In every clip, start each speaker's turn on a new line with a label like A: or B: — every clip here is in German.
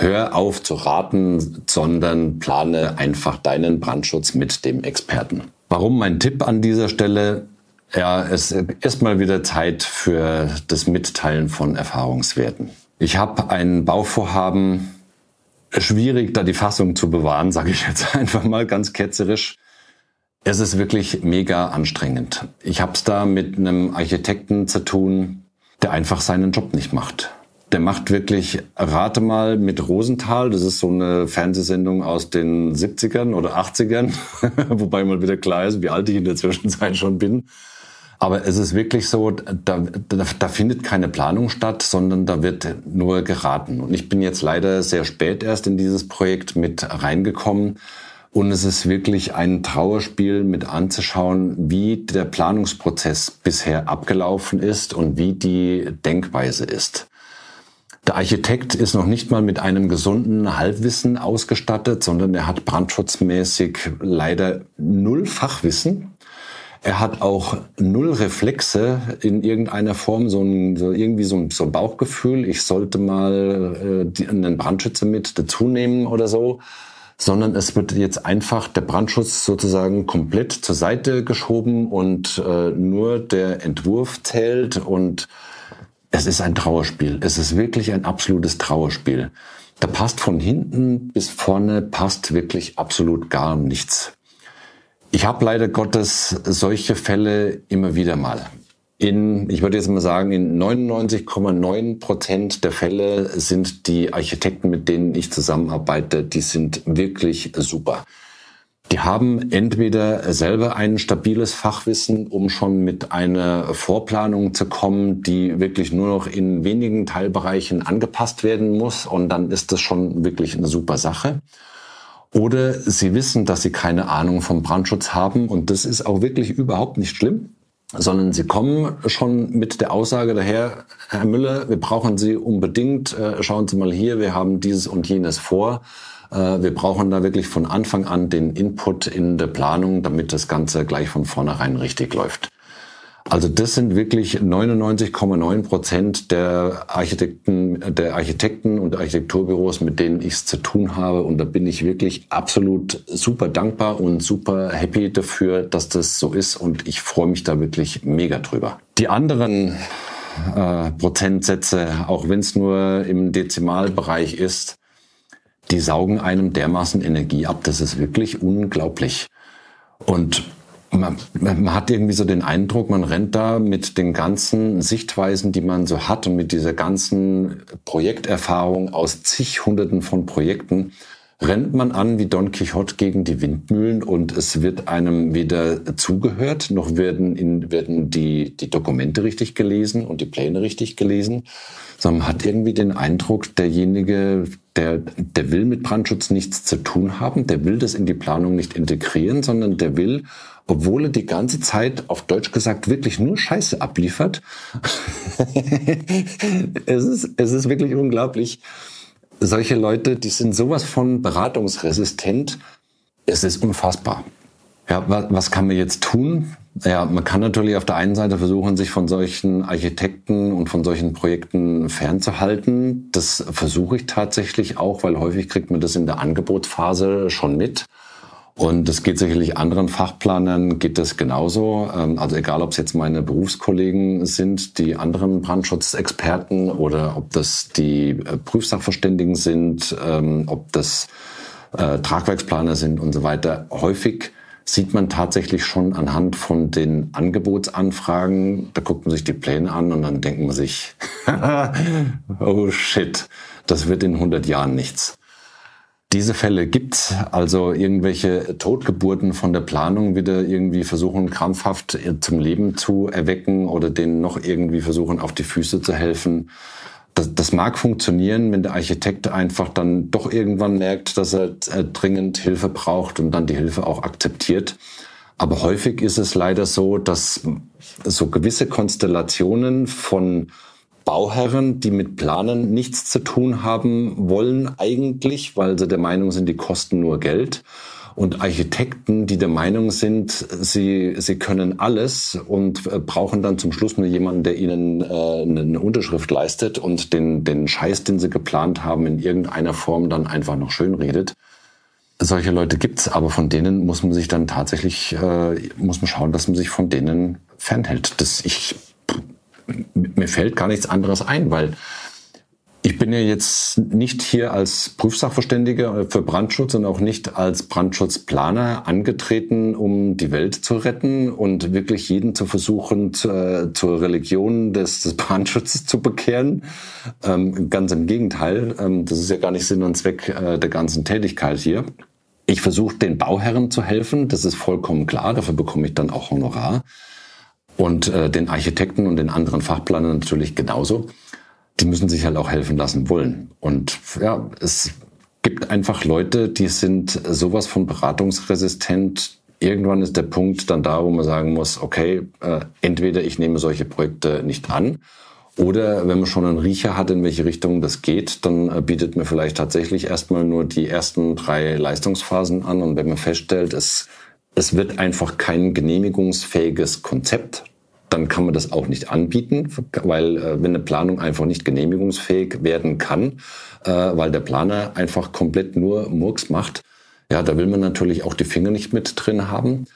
A: hör auf zu raten, sondern plane einfach deinen Brandschutz mit dem Experten. Warum mein Tipp an dieser Stelle? Ja, es ist mal wieder Zeit für das Mitteilen von Erfahrungswerten. Ich habe ein Bauvorhaben, schwierig da die Fassung zu bewahren, sage ich jetzt einfach mal ganz ketzerisch. Es ist wirklich mega anstrengend. Ich habe es da mit einem Architekten zu tun, der einfach seinen Job nicht macht. Der macht wirklich, rate mal, mit Rosenthal, das ist so eine Fernsehsendung aus den 70ern oder 80ern, wobei mal wieder klar ist, wie alt ich in der Zwischenzeit schon bin. Aber es ist wirklich so, da, da, da findet keine Planung statt, sondern da wird nur geraten. Und ich bin jetzt leider sehr spät erst in dieses Projekt mit reingekommen. Und es ist wirklich ein Trauerspiel mit anzuschauen, wie der Planungsprozess bisher abgelaufen ist und wie die Denkweise ist. Der Architekt ist noch nicht mal mit einem gesunden Halbwissen ausgestattet, sondern er hat brandschutzmäßig leider null Fachwissen. Er hat auch null Reflexe in irgendeiner Form, so, ein, so irgendwie so ein, so ein Bauchgefühl, ich sollte mal äh, die, einen Brandschütze mit dazu nehmen oder so sondern es wird jetzt einfach der Brandschutz sozusagen komplett zur Seite geschoben und äh, nur der Entwurf zählt und es ist ein Trauerspiel. Es ist wirklich ein absolutes Trauerspiel. Da passt von hinten bis vorne passt wirklich absolut gar nichts. Ich habe leider Gottes solche Fälle immer wieder mal in, ich würde jetzt mal sagen, in 99,9 Prozent der Fälle sind die Architekten, mit denen ich zusammenarbeite, die sind wirklich super. Die haben entweder selber ein stabiles Fachwissen, um schon mit einer Vorplanung zu kommen, die wirklich nur noch in wenigen Teilbereichen angepasst werden muss und dann ist das schon wirklich eine super Sache. Oder sie wissen, dass sie keine Ahnung vom Brandschutz haben und das ist auch wirklich überhaupt nicht schlimm sondern sie kommen schon mit der Aussage daher, Herr Müller, wir brauchen Sie unbedingt, äh, schauen Sie mal hier, wir haben dieses und jenes vor. Äh, wir brauchen da wirklich von Anfang an den Input in der Planung, damit das Ganze gleich von vornherein richtig läuft. Also das sind wirklich 99,9 Prozent der Architekten, der Architekten und Architekturbüros, mit denen ich es zu tun habe. Und da bin ich wirklich absolut super dankbar und super happy dafür, dass das so ist. Und ich freue mich da wirklich mega drüber. Die anderen äh, Prozentsätze, auch wenn es nur im Dezimalbereich ist, die saugen einem dermaßen Energie ab. Das ist wirklich unglaublich. Und man, man hat irgendwie so den Eindruck, man rennt da mit den ganzen Sichtweisen, die man so hat und mit dieser ganzen Projekterfahrung aus zig Hunderten von Projekten, rennt man an wie Don Quixote gegen die Windmühlen und es wird einem weder zugehört, noch werden, in, werden die, die Dokumente richtig gelesen und die Pläne richtig gelesen, sondern man hat irgendwie den Eindruck, derjenige, der, der will mit Brandschutz nichts zu tun haben, der will das in die Planung nicht integrieren, sondern der will obwohl er die ganze Zeit auf Deutsch gesagt wirklich nur Scheiße abliefert. es, ist, es ist wirklich unglaublich. Solche Leute, die sind sowas von beratungsresistent. Es ist unfassbar. Ja, was, was kann man jetzt tun? Ja, man kann natürlich auf der einen Seite versuchen, sich von solchen Architekten und von solchen Projekten fernzuhalten. Das versuche ich tatsächlich auch, weil häufig kriegt man das in der Angebotsphase schon mit. Und das geht sicherlich anderen Fachplanern, geht das genauso. Ähm, also egal, ob es jetzt meine Berufskollegen sind, die anderen Brandschutzexperten oder ob das die äh, Prüfsachverständigen sind, ähm, ob das äh, Tragwerksplaner sind und so weiter. Häufig sieht man tatsächlich schon anhand von den Angebotsanfragen, da guckt man sich die Pläne an und dann denkt man sich, oh shit, das wird in 100 Jahren nichts. Diese Fälle gibt's, also irgendwelche Totgeburten von der Planung wieder irgendwie versuchen, krampfhaft zum Leben zu erwecken oder denen noch irgendwie versuchen, auf die Füße zu helfen. Das, das mag funktionieren, wenn der Architekt einfach dann doch irgendwann merkt, dass er äh, dringend Hilfe braucht und dann die Hilfe auch akzeptiert. Aber häufig ist es leider so, dass so gewisse Konstellationen von Bauherren, die mit Planen nichts zu tun haben wollen eigentlich, weil sie der Meinung sind, die kosten nur Geld. Und Architekten, die der Meinung sind, sie, sie können alles und äh, brauchen dann zum Schluss nur jemanden, der ihnen äh, eine Unterschrift leistet und den, den Scheiß, den sie geplant haben, in irgendeiner Form dann einfach noch schön redet. Solche Leute gibt's, aber von denen muss man sich dann tatsächlich, äh, muss man schauen, dass man sich von denen fernhält. Das ich, mir fällt gar nichts anderes ein, weil ich bin ja jetzt nicht hier als Prüfsachverständiger für Brandschutz und auch nicht als Brandschutzplaner angetreten, um die Welt zu retten und wirklich jeden zu versuchen, zu, äh, zur Religion des, des Brandschutzes zu bekehren. Ähm, ganz im Gegenteil, ähm, das ist ja gar nicht Sinn und Zweck äh, der ganzen Tätigkeit hier. Ich versuche den Bauherren zu helfen, das ist vollkommen klar, dafür bekomme ich dann auch Honorar. Und äh, den Architekten und den anderen Fachplanern natürlich genauso die müssen sich halt auch helfen lassen wollen. Und ja, es gibt einfach Leute, die sind sowas von beratungsresistent. Irgendwann ist der Punkt dann da, wo man sagen muss, okay, äh, entweder ich nehme solche Projekte nicht an oder wenn man schon einen Riecher hat, in welche Richtung das geht, dann äh, bietet man vielleicht tatsächlich erstmal nur die ersten drei Leistungsphasen an. Und wenn man feststellt, es, es wird einfach kein genehmigungsfähiges Konzept dann kann man das auch nicht anbieten, weil äh, wenn eine Planung einfach nicht genehmigungsfähig werden kann, äh, weil der Planer einfach komplett nur Murks macht, ja, da will man natürlich auch die Finger nicht mit drin haben.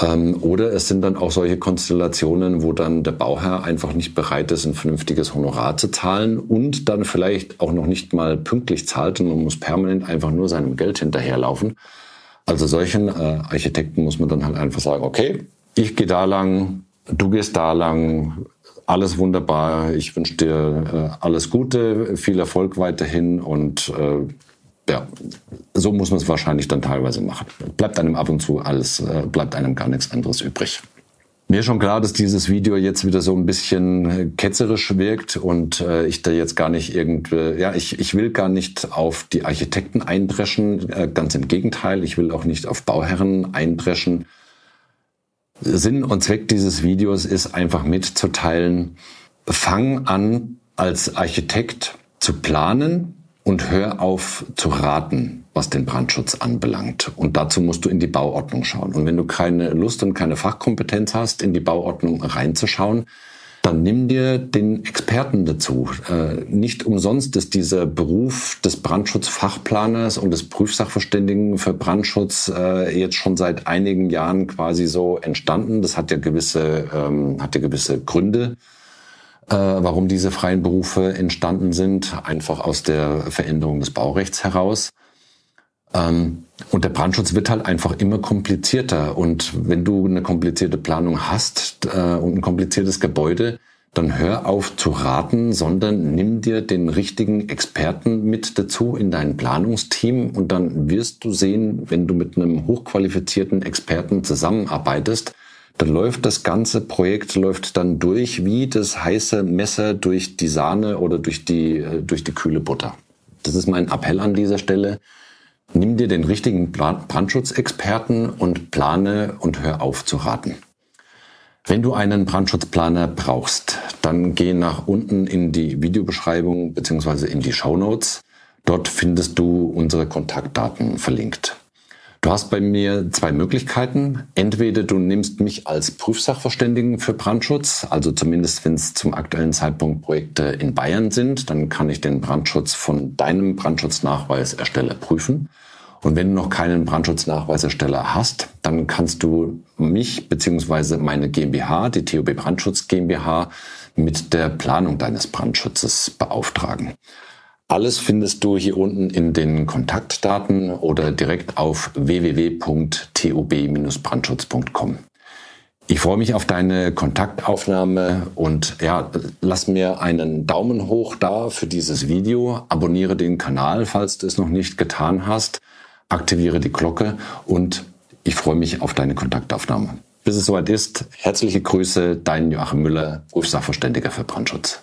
A: Ähm, oder es sind dann auch solche Konstellationen, wo dann der Bauherr einfach nicht bereit ist, ein vernünftiges Honorar zu zahlen und dann vielleicht auch noch nicht mal pünktlich zahlt und man muss permanent einfach nur seinem Geld hinterherlaufen. Also solchen äh, Architekten muss man dann halt einfach sagen, okay, ich gehe da lang, du gehst da lang, alles wunderbar. Ich wünsche dir äh, alles Gute, viel Erfolg weiterhin und äh, ja, so muss man es wahrscheinlich dann teilweise machen. Bleibt einem ab und zu alles, äh, bleibt einem gar nichts anderes übrig. Mir ist schon klar, dass dieses Video jetzt wieder so ein bisschen ketzerisch wirkt und äh, ich da jetzt gar nicht irgendwie, ja, ich, ich will gar nicht auf die Architekten eindreschen, äh, ganz im Gegenteil, ich will auch nicht auf Bauherren eindreschen. Sinn und Zweck dieses Videos ist einfach mitzuteilen, fang an als Architekt zu planen und hör auf zu raten, was den Brandschutz anbelangt. Und dazu musst du in die Bauordnung schauen. Und wenn du keine Lust und keine Fachkompetenz hast, in die Bauordnung reinzuschauen, dann nimm dir den Experten dazu. Äh, nicht umsonst ist dieser Beruf des Brandschutzfachplaners und des Prüfsachverständigen für Brandschutz äh, jetzt schon seit einigen Jahren quasi so entstanden. Das hat ja gewisse, ähm, hat ja gewisse Gründe, äh, warum diese freien Berufe entstanden sind. Einfach aus der Veränderung des Baurechts heraus. Ähm, und der Brandschutz wird halt einfach immer komplizierter. Und wenn du eine komplizierte Planung hast äh, und ein kompliziertes Gebäude, dann hör auf zu raten, sondern nimm dir den richtigen Experten mit dazu in dein Planungsteam und dann wirst du sehen, wenn du mit einem hochqualifizierten Experten zusammenarbeitest, dann läuft das ganze Projekt läuft dann durch wie das heiße Messer durch die Sahne oder durch die, äh, durch die kühle Butter. Das ist mein Appell an dieser Stelle. Nimm dir den richtigen Brandschutzexperten und plane und hör auf zu raten. Wenn du einen Brandschutzplaner brauchst, dann geh nach unten in die Videobeschreibung bzw. in die Show Notes. Dort findest du unsere Kontaktdaten verlinkt. Du hast bei mir zwei Möglichkeiten. Entweder du nimmst mich als Prüfsachverständigen für Brandschutz, also zumindest wenn es zum aktuellen Zeitpunkt Projekte in Bayern sind, dann kann ich den Brandschutz von deinem Brandschutznachweisersteller prüfen. Und wenn du noch keinen Brandschutznachweisersteller hast, dann kannst du mich beziehungsweise meine GmbH, die TOB Brandschutz GmbH, mit der Planung deines Brandschutzes beauftragen. Alles findest du hier unten in den Kontaktdaten oder direkt auf www.tub-brandschutz.com. Ich freue mich auf deine Kontaktaufnahme und ja, lass mir einen Daumen hoch da für dieses Video. Abonniere den Kanal, falls du es noch nicht getan hast. Aktiviere die Glocke und ich freue mich auf deine Kontaktaufnahme. Bis es soweit ist, herzliche Grüße, dein Joachim Müller, Berufssachverständiger für Brandschutz.